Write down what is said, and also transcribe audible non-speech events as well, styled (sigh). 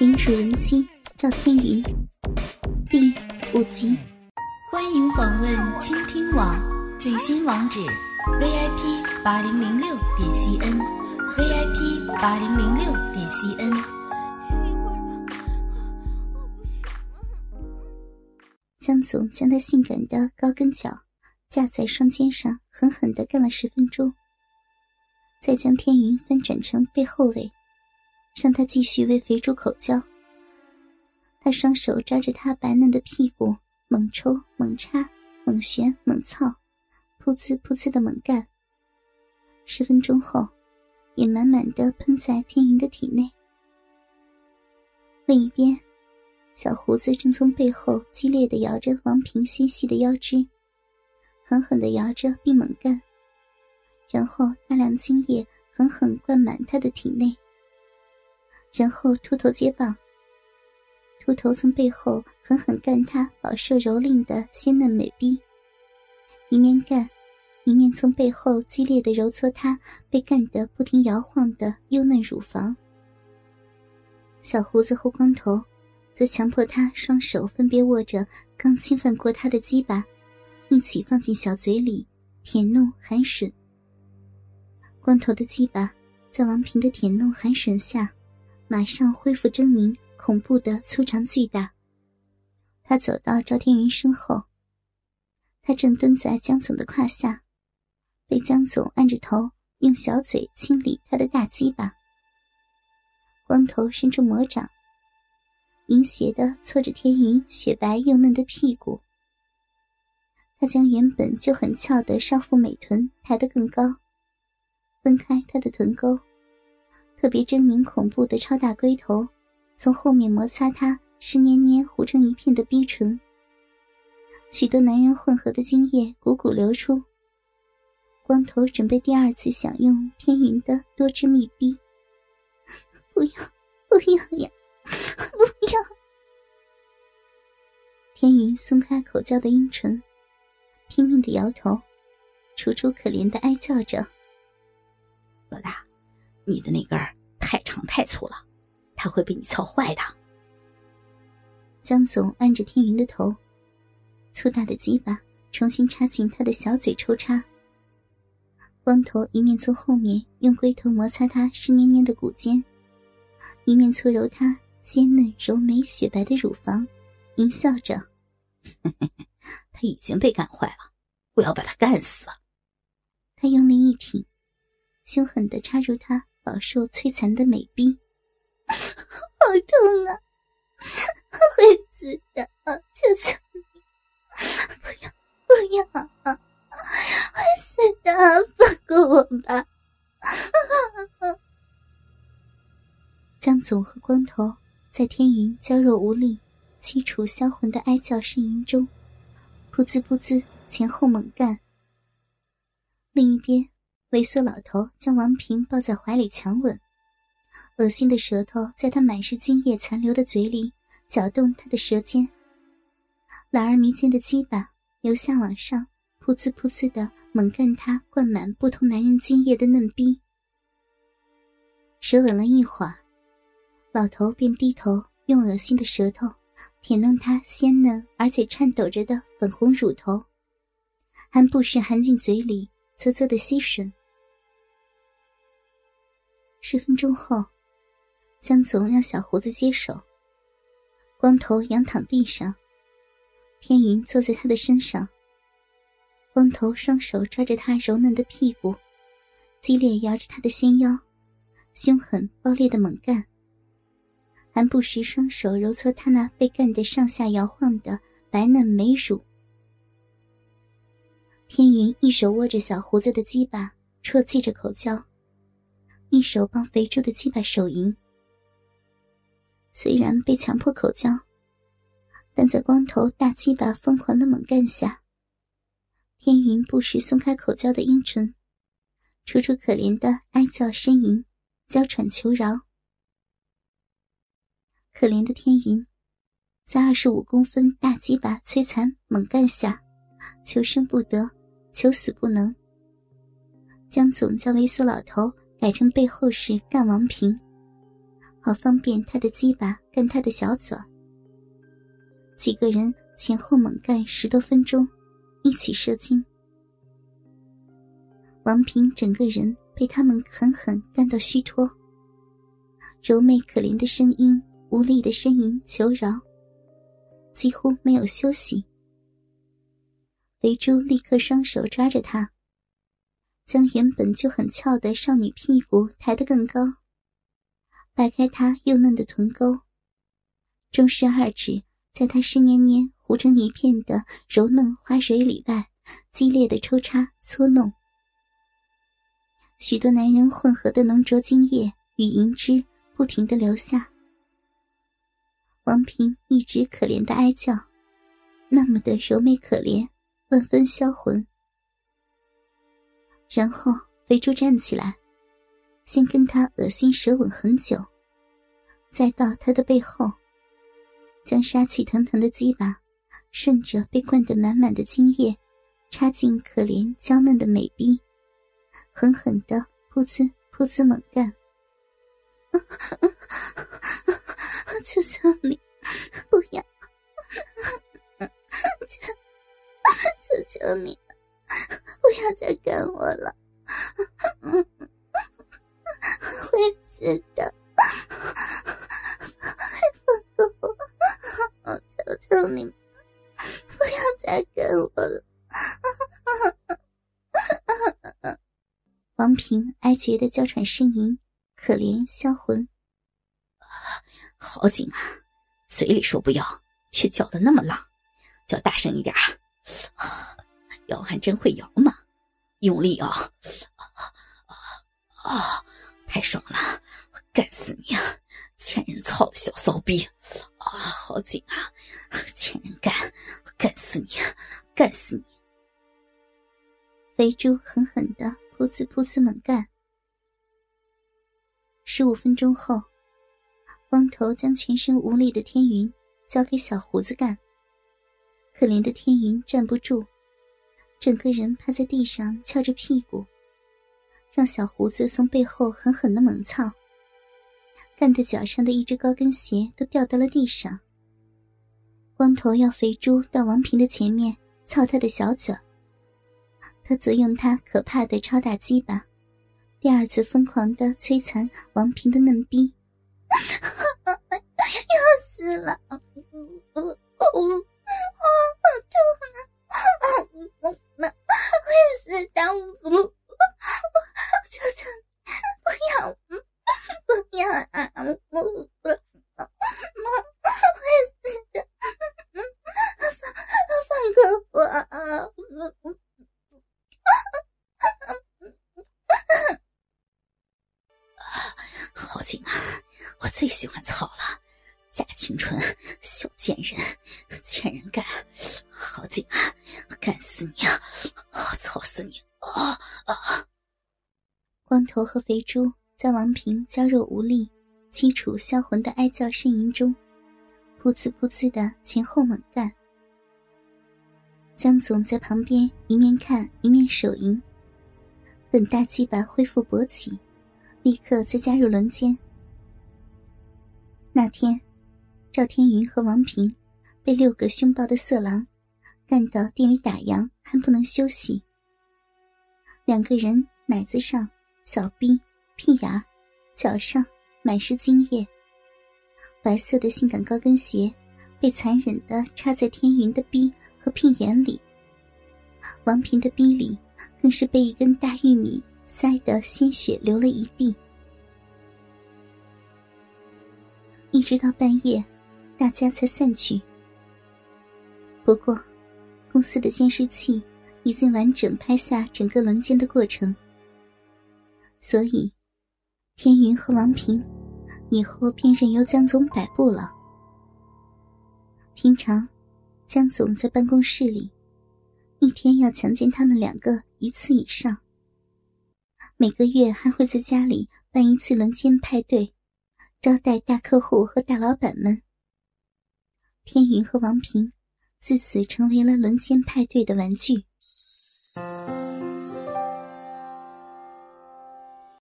女主人妻赵天云，第五集。欢迎访问倾听网最新网址：vip 八零零六点 cn，vip 八零零六点 cn。江总将他性感的高跟脚架在双肩上，狠狠的干了十分钟，再将天云翻转成背后尾。让他继续为肥猪口交。他双手抓着他白嫩的屁股，猛抽猛插，猛旋猛操，噗呲噗呲的猛干。十分钟后，也满满的喷在天云的体内。另一边，小胡子正从背后激烈的摇着王平纤细的腰肢，狠狠的摇着并猛干，然后大量精液狠狠灌满他的体内。然后秃头接棒，秃头从背后狠狠干他饱受蹂躏的鲜嫩美臂，一面干，一面从背后激烈的揉搓他被干得不停摇晃的幼嫩乳房。小胡子和光头，则强迫他双手分别握着刚侵犯过他的鸡巴，一起放进小嘴里舔弄含吮。光头的鸡巴在王平的舔弄含吮下。马上恢复狰狞，恐怖的粗长巨大。他走到赵天云身后，他正蹲在江总的胯下，被江总按着头，用小嘴清理他的大鸡巴。光头伸出魔掌，淫邪的搓着天云雪白又嫩的屁股。他将原本就很翘的少妇美臀抬得更高，分开他的臀沟。特别狰狞恐怖的超大龟头，从后面摩擦他湿黏黏糊成一片的逼唇。许多男人混合的精液汩汩流出。光头准备第二次享用天云的多汁蜜逼，(laughs) 不要，不要呀，不要！天云松开口叫的阴唇，拼命的摇头，楚楚可怜的哀叫着：“老大。”你的那根太长太粗了，它会被你操坏的。江总按着天云的头，粗大的鸡巴重新插进他的小嘴抽插。光头一面从后面用龟头摩擦他湿黏黏的骨尖，一面搓揉他鲜嫩柔美雪白的乳房，淫笑着：“ (laughs) 他已经被干坏了，我要把他干死。”他用力一挺，凶狠的插入他。饱受摧残的美逼，(laughs) 好痛啊！(laughs) 会死的！求求你，(laughs) 不要不要啊！会死的！放过我吧！江总和光头在天云娇弱无力、凄楚销魂的哀叫呻吟中，噗滋噗滋前后猛干。另一边。猥琐老头将王平抱在怀里强吻，恶心的舌头在他满是精液残留的嘴里搅动他的舌尖。老二迷奸的鸡巴由下往上，噗呲噗呲的猛干他灌满不同男人精液的嫩逼。舌吻了一会儿，老头便低头用恶心的舌头舔弄他鲜嫩而且颤抖着的粉红乳头，还不时含进嘴里啧啧的吸吮。十分钟后，江总让小胡子接手。光头仰躺地上，天云坐在他的身上。光头双手抓着他柔嫩的屁股，激烈摇着他的纤腰，凶狠暴烈的猛干，还不时双手揉搓他那被干得上下摇晃的白嫩美乳。天云一手握着小胡子的鸡巴，啜泣着口交。一手帮肥猪的鸡巴手淫，虽然被强迫口交，但在光头大鸡巴疯狂的猛干下，天云不时松开口交的阴唇，楚楚可怜的哀叫呻吟，娇喘求饶。可怜的天云，在二十五公分大鸡巴摧残猛干下，求生不得，求死不能。江总叫猥琐老头。改成背后是干王平，好方便他的鸡巴干他的小嘴。几个人前后猛干十多分钟，一起射精。王平整个人被他们狠狠干到虚脱，柔媚可怜的声音，无力的呻吟求饶，几乎没有休息。肥猪立刻双手抓着他，将原本就很翘的少女屁股抬得更高，摆开她幼嫩的臀沟，中式二指在她湿黏黏糊成一片的柔嫩花蕊里外，激烈的抽插搓弄。许多男人混合的浓浊精液与银汁不停的流下，王平一直可怜的哀叫，那么的柔美可怜。万分销魂，然后肥猪站起来，先跟他恶心舌吻很久，再到他的背后，将杀气腾腾的鸡巴顺着被灌得满满的精液插进可怜娇嫩的美逼，狠狠的噗呲噗呲猛干。你，不要再干我了！王平哀绝的娇喘呻吟，可怜销魂。好紧啊，嘴里说不要，却叫的那么浪，叫大声一点儿。摇还真会摇嘛，用力啊！啊啊！太爽了，干死你啊！欠人操的小骚逼！啊，好紧啊！(laughs) 欠人干，干死你，干死你！肥猪狠狠的噗呲噗呲猛干。十五分钟后，光头将全身无力的天云交给小胡子干。可怜的天云站不住，整个人趴在地上翘着屁股，让小胡子从背后狠狠的猛操，干得脚上的一只高跟鞋都掉到了地上。光头要肥猪到王平的前面操他的小嘴，他则用他可怕的超大鸡巴，第二次疯狂的摧残王平的嫩逼，(laughs) 要我啊啊好紧啊！我最喜欢草了，假青春，小贱人，贱人干，好紧啊！干死你啊！操死你！啊啊！光头和肥猪在王平娇弱无力、凄楚销魂的哀叫呻吟中，噗呲噗呲的前后猛干。江总在旁边一面看一面手淫，等大鸡巴恢复勃起，立刻再加入轮奸。那天，赵天云和王平被六个凶暴的色狼干到店里打烊，还不能休息。两个人奶子上。小臂、屁眼、脚上满是精液。白色的性感高跟鞋被残忍的插在天云的逼和屁眼里。王平的逼里更是被一根大玉米塞得鲜血流了一地。一直到半夜，大家才散去。不过，公司的监视器已经完整拍下整个轮奸的过程。所以，天云和王平以后便任由江总摆布了。平常，江总在办公室里，一天要强奸他们两个一次以上。每个月还会在家里办一次轮奸派对，招待大客户和大老板们。天云和王平自此成为了轮奸派对的玩具。